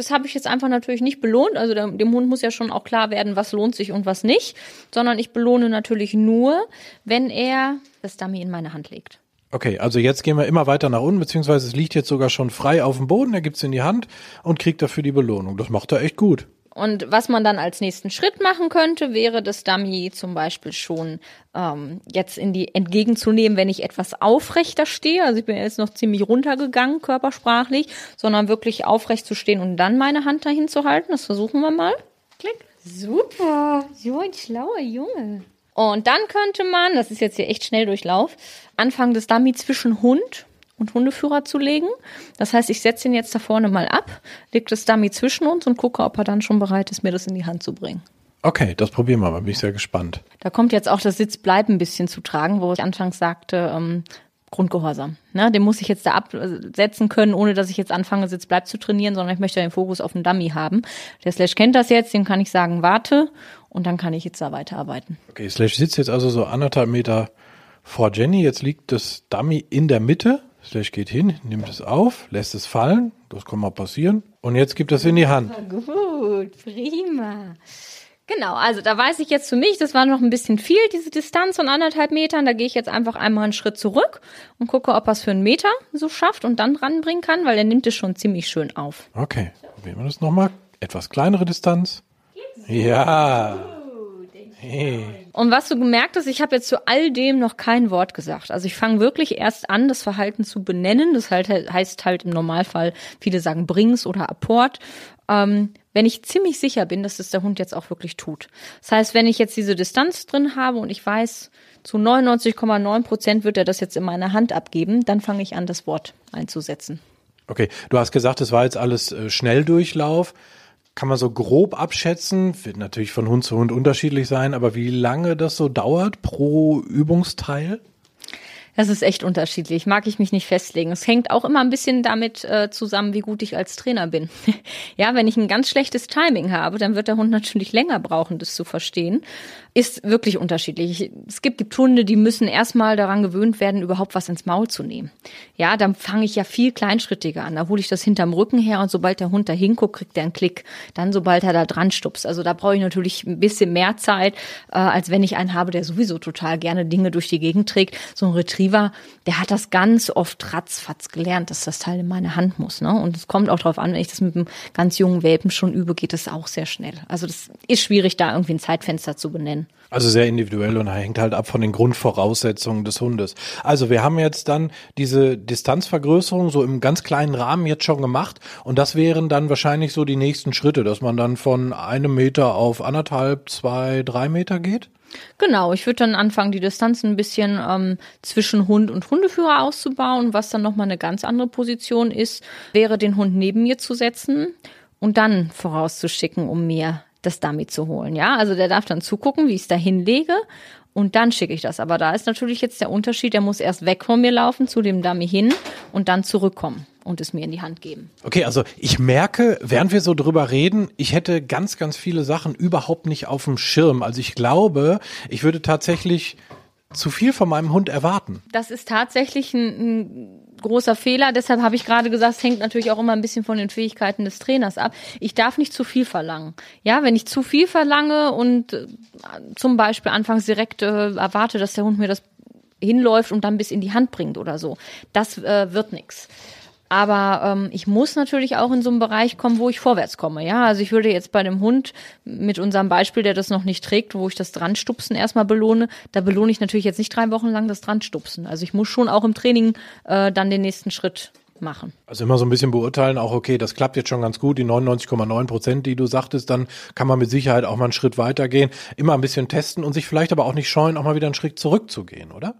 Das habe ich jetzt einfach natürlich nicht belohnt. Also dem, Hund muss ja schon auch klar werden, was lohnt sich und was nicht. Sondern ich belohne natürlich nur, wenn er das Dummy in meine Hand legt. Okay, also jetzt gehen wir immer weiter nach unten, beziehungsweise es liegt jetzt sogar schon frei auf dem Boden, er gibt's in die Hand und kriegt dafür die Belohnung. Das macht er echt gut. Und was man dann als nächsten Schritt machen könnte, wäre das Dummy zum Beispiel schon ähm, jetzt in die entgegenzunehmen, wenn ich etwas aufrechter stehe. Also ich bin jetzt noch ziemlich runtergegangen körpersprachlich, sondern wirklich aufrecht zu stehen und dann meine Hand dahin zu halten. Das versuchen wir mal. Klick. Super, so ein schlauer Junge. Und dann könnte man, das ist jetzt hier echt schnell Durchlauf, anfangen, das Dummy zwischen Hund und Hundeführer zu legen. Das heißt, ich setze ihn jetzt da vorne mal ab, lege das Dummy zwischen uns und gucke, ob er dann schon bereit ist, mir das in die Hand zu bringen. Okay, das probieren wir mal, bin ich sehr gespannt. Da kommt jetzt auch das Sitzbleiben ein bisschen zu tragen, wo ich anfangs sagte, ähm, Grundgehorsam. Ne? Den muss ich jetzt da absetzen können, ohne dass ich jetzt anfange, Sitzbleib zu trainieren, sondern ich möchte den Fokus auf den Dummy haben. Der Slash kennt das jetzt, dem kann ich sagen, warte und dann kann ich jetzt da weiterarbeiten. Okay, Slash sitzt jetzt also so anderthalb Meter vor Jenny. Jetzt liegt das Dummy in der Mitte. Slash geht hin, nimmt es auf, lässt es fallen. Das kann mal passieren. Und jetzt gibt es in die Hand. Gut, prima. Genau, also da weiß ich jetzt für mich, das war noch ein bisschen viel, diese Distanz von anderthalb Metern. Da gehe ich jetzt einfach einmal einen Schritt zurück und gucke, ob er es für einen Meter so schafft und dann ranbringen kann, weil er nimmt es schon ziemlich schön auf. Okay, probieren wir das nochmal. Etwas kleinere Distanz. Ja. Hey. Und was du gemerkt hast, ich habe jetzt zu all dem noch kein Wort gesagt. Also ich fange wirklich erst an, das Verhalten zu benennen. Das halt, heißt halt im Normalfall, viele sagen Brings oder Apport. Ähm, wenn ich ziemlich sicher bin, dass das der Hund jetzt auch wirklich tut. Das heißt, wenn ich jetzt diese Distanz drin habe und ich weiß, zu 99,9 Prozent wird er das jetzt in meiner Hand abgeben, dann fange ich an, das Wort einzusetzen. Okay, du hast gesagt, es war jetzt alles äh, Schnelldurchlauf kann man so grob abschätzen, wird natürlich von Hund zu Hund unterschiedlich sein, aber wie lange das so dauert pro Übungsteil? Das ist echt unterschiedlich. Mag ich mich nicht festlegen. Es hängt auch immer ein bisschen damit äh, zusammen, wie gut ich als Trainer bin. ja, wenn ich ein ganz schlechtes Timing habe, dann wird der Hund natürlich länger brauchen, das zu verstehen ist wirklich unterschiedlich. Es gibt, gibt Hunde, die müssen erstmal daran gewöhnt werden, überhaupt was ins Maul zu nehmen. Ja, dann fange ich ja viel kleinschrittiger an. Da hole ich das hinterm Rücken her und sobald der Hund da hinguckt, kriegt er einen Klick. Dann, sobald er da dran stupst. Also da brauche ich natürlich ein bisschen mehr Zeit, äh, als wenn ich einen habe, der sowieso total gerne Dinge durch die Gegend trägt. So ein Retriever, der hat das ganz oft ratzfatz gelernt, dass das Teil in meine Hand muss. Ne? Und es kommt auch darauf an, wenn ich das mit einem ganz jungen Welpen schon übe, geht es auch sehr schnell. Also das ist schwierig, da irgendwie ein Zeitfenster zu benennen. Also sehr individuell und hängt halt ab von den Grundvoraussetzungen des Hundes. Also wir haben jetzt dann diese Distanzvergrößerung so im ganz kleinen Rahmen jetzt schon gemacht und das wären dann wahrscheinlich so die nächsten Schritte, dass man dann von einem Meter auf anderthalb, zwei, drei Meter geht? Genau, ich würde dann anfangen, die Distanz ein bisschen ähm, zwischen Hund und Hundeführer auszubauen. Was dann nochmal eine ganz andere Position ist, wäre den Hund neben mir zu setzen und dann vorauszuschicken, um mir das Dummy zu holen. Ja, also der darf dann zugucken, wie ich es da hinlege und dann schicke ich das. Aber da ist natürlich jetzt der Unterschied, der muss erst weg von mir laufen, zu dem Dummy hin und dann zurückkommen und es mir in die Hand geben. Okay, also ich merke, während wir so drüber reden, ich hätte ganz, ganz viele Sachen überhaupt nicht auf dem Schirm. Also ich glaube, ich würde tatsächlich zu viel von meinem Hund erwarten. Das ist tatsächlich ein, ein großer Fehler. Deshalb habe ich gerade gesagt, es hängt natürlich auch immer ein bisschen von den Fähigkeiten des Trainers ab. Ich darf nicht zu viel verlangen. Ja, wenn ich zu viel verlange und äh, zum Beispiel anfangs direkt äh, erwarte, dass der Hund mir das hinläuft und dann bis in die Hand bringt oder so, das äh, wird nichts. Aber ähm, ich muss natürlich auch in so einen Bereich kommen, wo ich vorwärts komme. Ja, also ich würde jetzt bei dem Hund mit unserem Beispiel, der das noch nicht trägt, wo ich das Dranstupsen erstmal belohne, da belohne ich natürlich jetzt nicht drei Wochen lang das Dranstupsen. Also ich muss schon auch im Training äh, dann den nächsten Schritt machen. Also immer so ein bisschen beurteilen, auch okay, das klappt jetzt schon ganz gut, die 99,9 Prozent, die du sagtest, dann kann man mit Sicherheit auch mal einen Schritt weitergehen, immer ein bisschen testen und sich vielleicht aber auch nicht scheuen, auch mal wieder einen Schritt zurückzugehen, oder?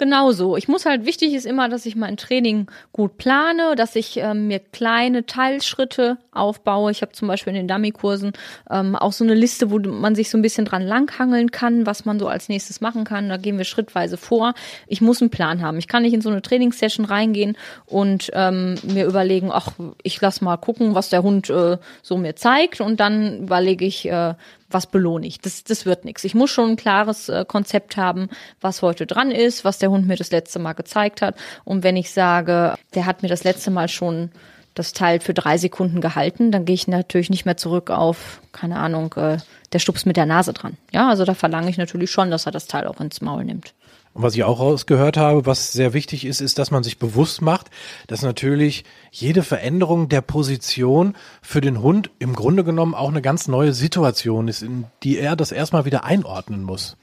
Genauso. Ich muss halt, wichtig ist immer, dass ich mein Training gut plane, dass ich ähm, mir kleine Teilschritte aufbaue. Ich habe zum Beispiel in den Dummy-Kursen ähm, auch so eine Liste, wo man sich so ein bisschen dran langhangeln kann, was man so als nächstes machen kann. Da gehen wir schrittweise vor. Ich muss einen Plan haben. Ich kann nicht in so eine Trainingssession reingehen und ähm, mir überlegen, ach, ich lass mal gucken, was der Hund äh, so mir zeigt und dann überlege ich, äh, was belohne ich. Das, das wird nichts. Ich muss schon ein klares äh, Konzept haben, was heute dran ist, was der Hund mir das letzte Mal gezeigt hat. Und wenn ich sage, der hat mir das letzte Mal schon das Teil für drei Sekunden gehalten, dann gehe ich natürlich nicht mehr zurück auf, keine Ahnung, äh, der Stups mit der Nase dran. Ja, also da verlange ich natürlich schon, dass er das Teil auch ins Maul nimmt. Und was ich auch rausgehört habe, was sehr wichtig ist, ist, dass man sich bewusst macht, dass natürlich jede Veränderung der Position für den Hund im Grunde genommen auch eine ganz neue Situation ist, in die er das erstmal wieder einordnen muss.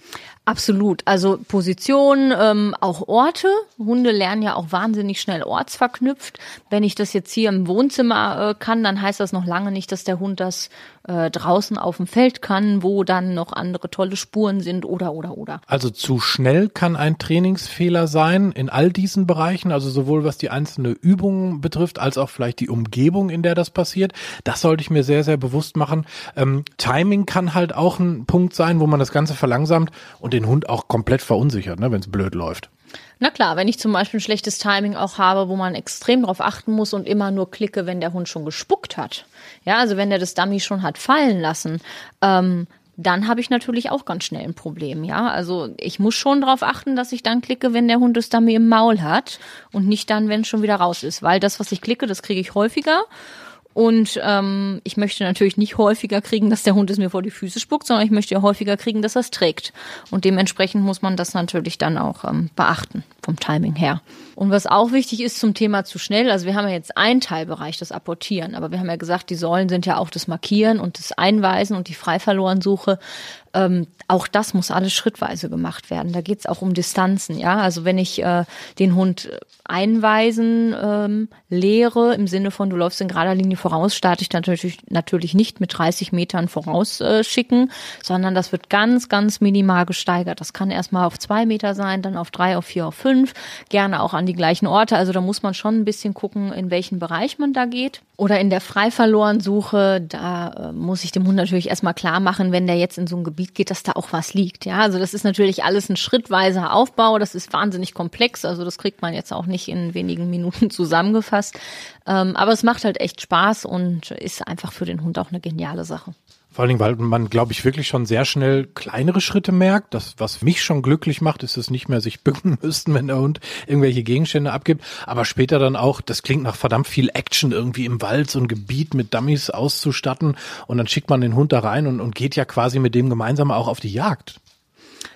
Absolut. Also Position, ähm, auch Orte. Hunde lernen ja auch wahnsinnig schnell ortsverknüpft. Wenn ich das jetzt hier im Wohnzimmer äh, kann, dann heißt das noch lange nicht, dass der Hund das äh, draußen auf dem Feld kann, wo dann noch andere tolle Spuren sind oder oder oder. Also zu schnell kann ein Trainingsfehler sein in all diesen Bereichen, also sowohl was die einzelne Übung betrifft, als auch vielleicht die Umgebung, in der das passiert. Das sollte ich mir sehr, sehr bewusst machen. Ähm, Timing kann halt auch ein Punkt sein, wo man das Ganze verlangsamt und den Hund auch komplett verunsichert, ne, wenn es blöd läuft. Na klar, wenn ich zum Beispiel ein schlechtes Timing auch habe, wo man extrem darauf achten muss und immer nur klicke, wenn der Hund schon gespuckt hat. Ja, also wenn der das Dummy schon hat fallen lassen, ähm, dann habe ich natürlich auch ganz schnell ein Problem, ja. Also ich muss schon darauf achten, dass ich dann klicke, wenn der Hund das Dummy im Maul hat und nicht dann, wenn es schon wieder raus ist. Weil das, was ich klicke, das kriege ich häufiger und ähm, ich möchte natürlich nicht häufiger kriegen, dass der Hund es mir vor die Füße spuckt, sondern ich möchte ja häufiger kriegen, dass er es trägt. Und dementsprechend muss man das natürlich dann auch ähm, beachten vom Timing her. Und was auch wichtig ist zum Thema zu schnell, also wir haben ja jetzt einen Teilbereich, das Apportieren, aber wir haben ja gesagt, die Säulen sind ja auch das Markieren und das Einweisen und die Freiverlorensuche. Ähm, auch das muss alles schrittweise gemacht werden. Da geht es auch um Distanzen, ja. Also wenn ich äh, den Hund einweisen ähm, lehre, im Sinne von, du läufst in gerader Linie voraus, starte ich natürlich, natürlich nicht mit 30 Metern vorausschicken, äh, sondern das wird ganz, ganz minimal gesteigert. Das kann erstmal auf zwei Meter sein, dann auf drei, auf vier, auf fünf, gerne auch an die gleichen Orte. Also da muss man schon ein bisschen gucken, in welchen Bereich man da geht. Oder in der Freiverlorensuche, da äh, muss ich dem Hund natürlich erstmal klar machen, wenn der jetzt in so ein Gebiet geht, dass da auch was liegt. Ja, also das ist natürlich alles ein schrittweiser Aufbau. Das ist wahnsinnig komplex. Also das kriegt man jetzt auch nicht in wenigen Minuten zusammengefasst. Ähm, aber es macht halt echt Spaß und ist einfach für den Hund auch eine geniale Sache. Vor allen Dingen, weil man, glaube ich, wirklich schon sehr schnell kleinere Schritte merkt. Das, was mich schon glücklich macht, ist es nicht mehr sich bücken müssten, wenn der Hund irgendwelche Gegenstände abgibt. Aber später dann auch, das klingt nach verdammt viel Action irgendwie im Wald, so ein Gebiet mit Dummies auszustatten. Und dann schickt man den Hund da rein und, und geht ja quasi mit dem gemeinsam auch auf die Jagd.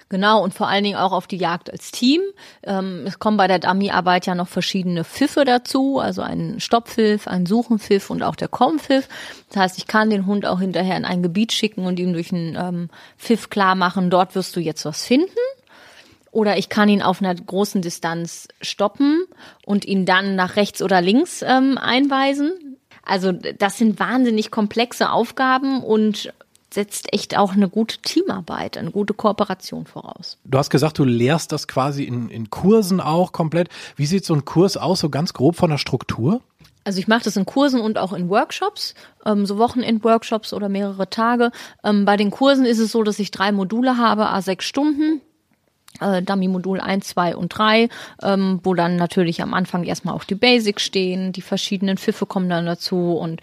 Genau, und vor allen Dingen auch auf die Jagd als Team. Ähm, es kommen bei der Dummy-Arbeit ja noch verschiedene Pfiffe dazu, also ein Stopppfiff, ein Suchenpfiff und auch der Kommpfiff. Das heißt, ich kann den Hund auch hinterher in ein Gebiet schicken und ihm durch einen ähm, Pfiff klar machen, dort wirst du jetzt was finden. Oder ich kann ihn auf einer großen Distanz stoppen und ihn dann nach rechts oder links ähm, einweisen. Also das sind wahnsinnig komplexe Aufgaben und setzt echt auch eine gute Teamarbeit, eine gute Kooperation voraus. Du hast gesagt, du lehrst das quasi in, in Kursen auch komplett. Wie sieht so ein Kurs aus, so ganz grob von der Struktur? Also ich mache das in Kursen und auch in Workshops, ähm, so Wochenend-Workshops oder mehrere Tage. Ähm, bei den Kursen ist es so, dass ich drei Module habe, a sechs Stunden. Äh, Dummy-Modul 1, 2 und 3, ähm, wo dann natürlich am Anfang erstmal auch die Basics stehen, die verschiedenen Pfiffe kommen dann dazu und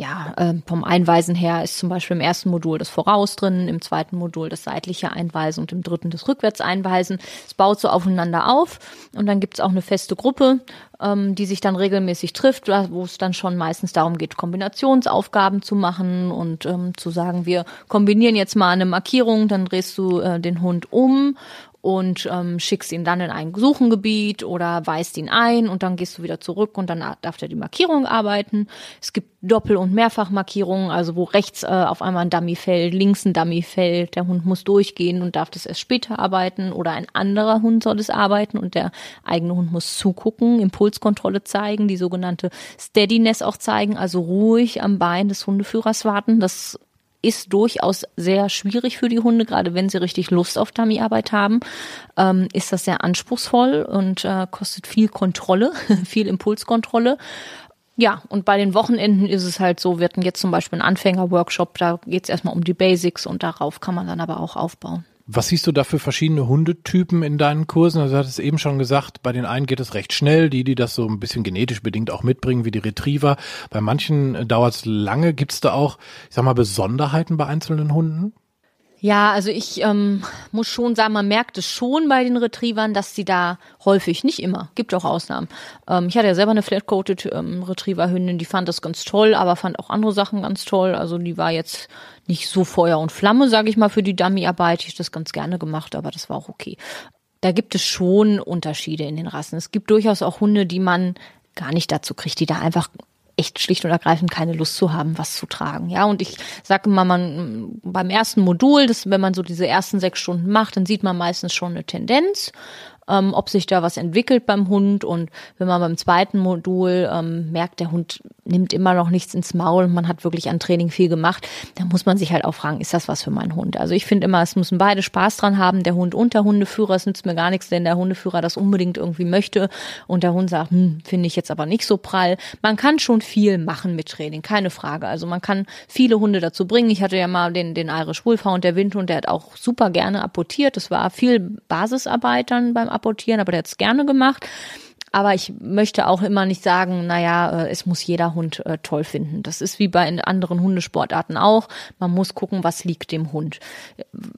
ja, äh, vom Einweisen her ist zum Beispiel im ersten Modul das Voraus drin, im zweiten Modul das seitliche Einweisen und im dritten das Rückwärtseinweisen. Es baut so aufeinander auf und dann gibt's auch eine feste Gruppe, ähm, die sich dann regelmäßig trifft, wo es dann schon meistens darum geht, Kombinationsaufgaben zu machen und ähm, zu sagen, wir kombinieren jetzt mal eine Markierung, dann drehst du äh, den Hund um und ähm, schickst ihn dann in ein Suchengebiet oder weist ihn ein und dann gehst du wieder zurück und dann darf er die Markierung arbeiten. Es gibt Doppel- und Mehrfachmarkierungen, also wo rechts äh, auf einmal ein Dummy fällt, links ein Dummy fällt, der Hund muss durchgehen und darf das erst später arbeiten oder ein anderer Hund soll es arbeiten und der eigene Hund muss zugucken, Impulskontrolle zeigen, die sogenannte Steadiness auch zeigen, also ruhig am Bein des Hundeführers warten. Das ist durchaus sehr schwierig für die Hunde, gerade wenn sie richtig Lust auf Dummyarbeit haben, ähm, ist das sehr anspruchsvoll und äh, kostet viel Kontrolle, viel Impulskontrolle. Ja, und bei den Wochenenden ist es halt so, wir hatten jetzt zum Beispiel einen Anfänger-Workshop, da geht es erstmal um die Basics und darauf kann man dann aber auch aufbauen. Was siehst du da für verschiedene Hundetypen in deinen Kursen? Also du hattest eben schon gesagt, bei den einen geht es recht schnell, die, die das so ein bisschen genetisch bedingt auch mitbringen, wie die Retriever. Bei manchen dauert es lange. Gibt es da auch, ich sag mal, Besonderheiten bei einzelnen Hunden? Ja, also ich ähm, muss schon sagen, man merkt es schon bei den Retrievern, dass sie da häufig, nicht immer, gibt auch Ausnahmen. Ähm, ich hatte ja selber eine Flat-Coated ähm, Retriever-Hündin, die fand das ganz toll, aber fand auch andere Sachen ganz toll. Also die war jetzt nicht so Feuer und Flamme, sage ich mal, für die Dummy-Arbeit. Ich das ganz gerne gemacht, aber das war auch okay. Da gibt es schon Unterschiede in den Rassen. Es gibt durchaus auch Hunde, die man gar nicht dazu kriegt, die da einfach echt schlicht und ergreifend keine Lust zu haben, was zu tragen. Ja, und ich sage mal, man beim ersten Modul, das, wenn man so diese ersten sechs Stunden macht, dann sieht man meistens schon eine Tendenz ähm, ob sich da was entwickelt beim Hund. Und wenn man beim zweiten Modul ähm, merkt, der Hund nimmt immer noch nichts ins Maul und man hat wirklich an Training viel gemacht, dann muss man sich halt auch fragen, ist das was für meinen Hund? Also ich finde immer, es müssen beide Spaß dran haben, der Hund und der Hundeführer. Es nützt mir gar nichts, wenn der Hundeführer das unbedingt irgendwie möchte und der Hund sagt, hm, finde ich jetzt aber nicht so prall. Man kann schon viel machen mit Training, keine Frage. Also man kann viele Hunde dazu bringen. Ich hatte ja mal den, den Irish Wolfhound, der Windhund, der hat auch super gerne apportiert. Das war viel Basisarbeit dann beim apportieren, aber der hat es gerne gemacht. Aber ich möchte auch immer nicht sagen, naja, äh, es muss jeder Hund äh, toll finden. Das ist wie bei anderen Hundesportarten auch. Man muss gucken, was liegt dem Hund.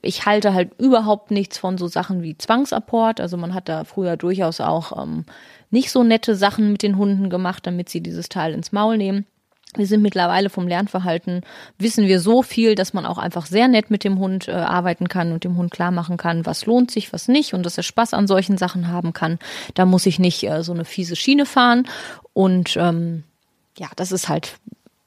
Ich halte halt überhaupt nichts von so Sachen wie Zwangsapport. Also man hat da früher durchaus auch ähm, nicht so nette Sachen mit den Hunden gemacht, damit sie dieses Teil ins Maul nehmen. Wir sind mittlerweile vom Lernverhalten, wissen wir so viel, dass man auch einfach sehr nett mit dem Hund äh, arbeiten kann und dem Hund klar machen kann, was lohnt sich, was nicht und dass er Spaß an solchen Sachen haben kann. Da muss ich nicht äh, so eine fiese Schiene fahren. Und ähm, ja, das ist halt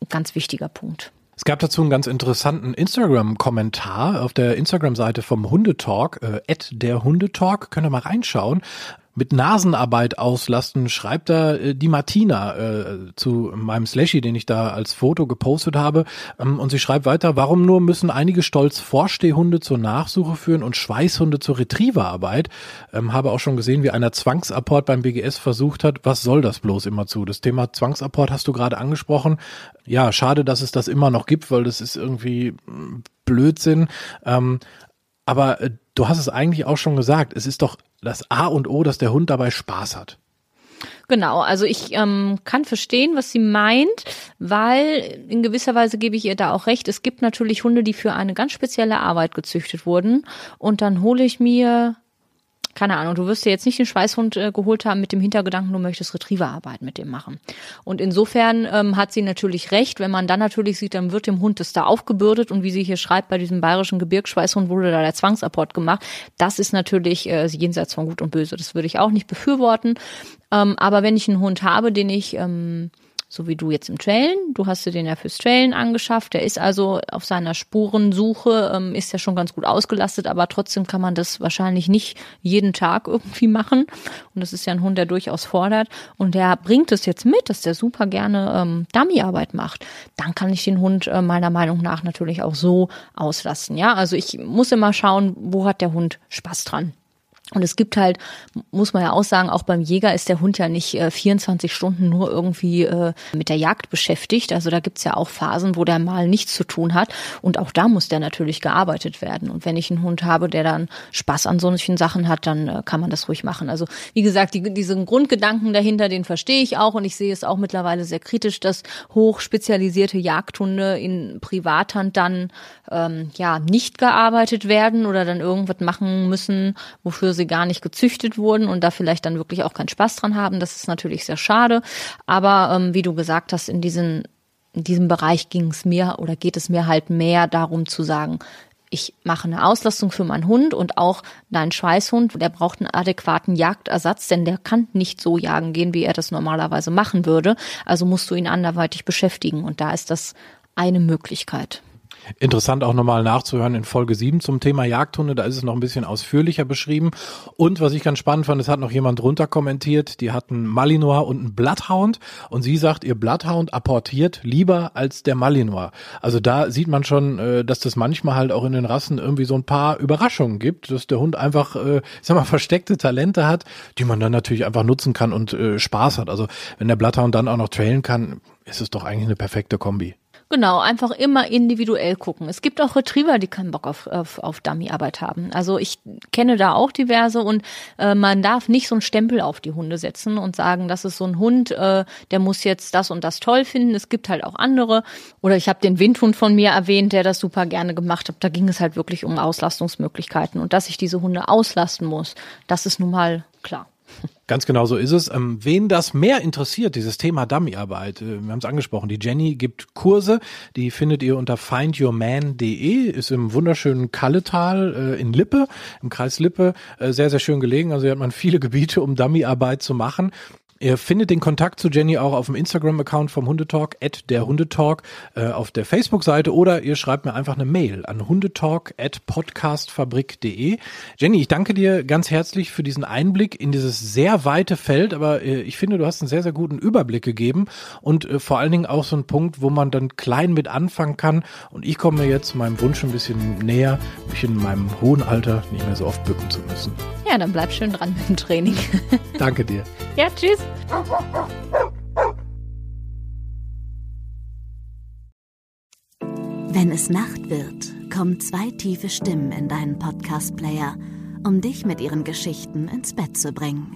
ein ganz wichtiger Punkt. Es gab dazu einen ganz interessanten Instagram-Kommentar auf der Instagram-Seite vom Hundetalk, äh, der Hundetalk, könnt ihr mal reinschauen mit Nasenarbeit auslasten, schreibt da äh, die Martina äh, zu meinem Slashy, den ich da als Foto gepostet habe. Ähm, und sie schreibt weiter, warum nur müssen einige stolz Vorstehhunde zur Nachsuche führen und Schweißhunde zur Retrieverarbeit? Ähm, habe auch schon gesehen, wie einer Zwangsapport beim BGS versucht hat. Was soll das bloß immer zu? Das Thema Zwangsapport hast du gerade angesprochen. Ja, schade, dass es das immer noch gibt, weil das ist irgendwie mm, Blödsinn. Ähm, aber äh, du hast es eigentlich auch schon gesagt. Es ist doch das A und O, dass der Hund dabei Spaß hat. Genau, also ich ähm, kann verstehen, was sie meint, weil in gewisser Weise gebe ich ihr da auch recht. Es gibt natürlich Hunde, die für eine ganz spezielle Arbeit gezüchtet wurden und dann hole ich mir keine Ahnung, du wirst dir jetzt nicht den Schweißhund äh, geholt haben mit dem Hintergedanken, du möchtest Retrieverarbeit mit dem machen. Und insofern ähm, hat sie natürlich recht, wenn man dann natürlich sieht, dann wird dem Hund das da aufgebürdet und wie sie hier schreibt, bei diesem bayerischen Gebirgsschweißhund wurde da der Zwangsapport gemacht. Das ist natürlich äh, jenseits von Gut und Böse. Das würde ich auch nicht befürworten. Ähm, aber wenn ich einen Hund habe, den ich ähm, so wie du jetzt im Trailen. Du hast dir den ja fürs Trailen angeschafft. Der ist also auf seiner Spurensuche, ähm, ist ja schon ganz gut ausgelastet, aber trotzdem kann man das wahrscheinlich nicht jeden Tag irgendwie machen. Und das ist ja ein Hund, der durchaus fordert. Und der bringt es jetzt mit, dass der super gerne ähm, Dummyarbeit macht. Dann kann ich den Hund äh, meiner Meinung nach natürlich auch so auslassen. Ja, also ich muss immer schauen, wo hat der Hund Spaß dran. Und es gibt halt, muss man ja auch sagen, auch beim Jäger ist der Hund ja nicht äh, 24 Stunden nur irgendwie äh, mit der Jagd beschäftigt. Also da gibt's ja auch Phasen, wo der mal nichts zu tun hat. Und auch da muss der natürlich gearbeitet werden. Und wenn ich einen Hund habe, der dann Spaß an solchen Sachen hat, dann äh, kann man das ruhig machen. Also wie gesagt, die, diesen Grundgedanken dahinter, den verstehe ich auch. Und ich sehe es auch mittlerweile sehr kritisch, dass hochspezialisierte Jagdhunde in Privathand dann ähm, ja nicht gearbeitet werden oder dann irgendwas machen müssen, wofür sie gar nicht gezüchtet wurden und da vielleicht dann wirklich auch keinen Spaß dran haben. Das ist natürlich sehr schade. Aber ähm, wie du gesagt hast, in diesen in diesem Bereich ging es mir oder geht es mir halt mehr darum zu sagen, ich mache eine Auslastung für meinen Hund und auch dein Schweißhund, der braucht einen adäquaten Jagdersatz, denn der kann nicht so jagen gehen, wie er das normalerweise machen würde. Also musst du ihn anderweitig beschäftigen und da ist das eine Möglichkeit. Interessant auch nochmal nachzuhören in Folge 7 zum Thema Jagdhunde, da ist es noch ein bisschen ausführlicher beschrieben. Und was ich ganz spannend fand, es hat noch jemand drunter kommentiert, die hatten Malinois und einen Bloodhound und sie sagt, ihr Bloodhound apportiert lieber als der Malinois. Also da sieht man schon, äh, dass das manchmal halt auch in den Rassen irgendwie so ein paar Überraschungen gibt, dass der Hund einfach, äh, ich sag mal, versteckte Talente hat, die man dann natürlich einfach nutzen kann und äh, Spaß hat. Also wenn der Bloodhound dann auch noch trailen kann, ist es doch eigentlich eine perfekte Kombi. Genau, einfach immer individuell gucken. Es gibt auch Retriever, die keinen Bock auf, auf, auf Dummyarbeit haben. Also ich kenne da auch diverse und äh, man darf nicht so einen Stempel auf die Hunde setzen und sagen, das ist so ein Hund, äh, der muss jetzt das und das toll finden. Es gibt halt auch andere. Oder ich habe den Windhund von mir erwähnt, der das super gerne gemacht hat. Da ging es halt wirklich um Auslastungsmöglichkeiten und dass ich diese Hunde auslasten muss, das ist nun mal klar. Ganz genau so ist es. Ähm, wen das mehr interessiert, dieses Thema Dummyarbeit, äh, wir haben es angesprochen, die Jenny gibt Kurse, die findet ihr unter findyourman.de, ist im wunderschönen Kalletal äh, in Lippe, im Kreis Lippe, äh, sehr, sehr schön gelegen. Also hier hat man viele Gebiete, um Dummyarbeit zu machen. Ihr findet den Kontakt zu Jenny auch auf dem Instagram-Account vom Hundetalk, at der Hundetalk, äh, auf der Facebook-Seite oder ihr schreibt mir einfach eine Mail an hundetalk at podcastfabrik.de. Jenny, ich danke dir ganz herzlich für diesen Einblick in dieses sehr weite Feld, aber äh, ich finde, du hast einen sehr, sehr guten Überblick gegeben und äh, vor allen Dingen auch so einen Punkt, wo man dann klein mit anfangen kann. Und ich komme jetzt meinem Wunsch ein bisschen näher, mich in meinem hohen Alter nicht mehr so oft bücken zu müssen. Ja, dann bleib schön dran mit dem Training. Danke dir. Ja, tschüss. Wenn es Nacht wird, kommen zwei tiefe Stimmen in deinen Podcast-Player, um dich mit ihren Geschichten ins Bett zu bringen.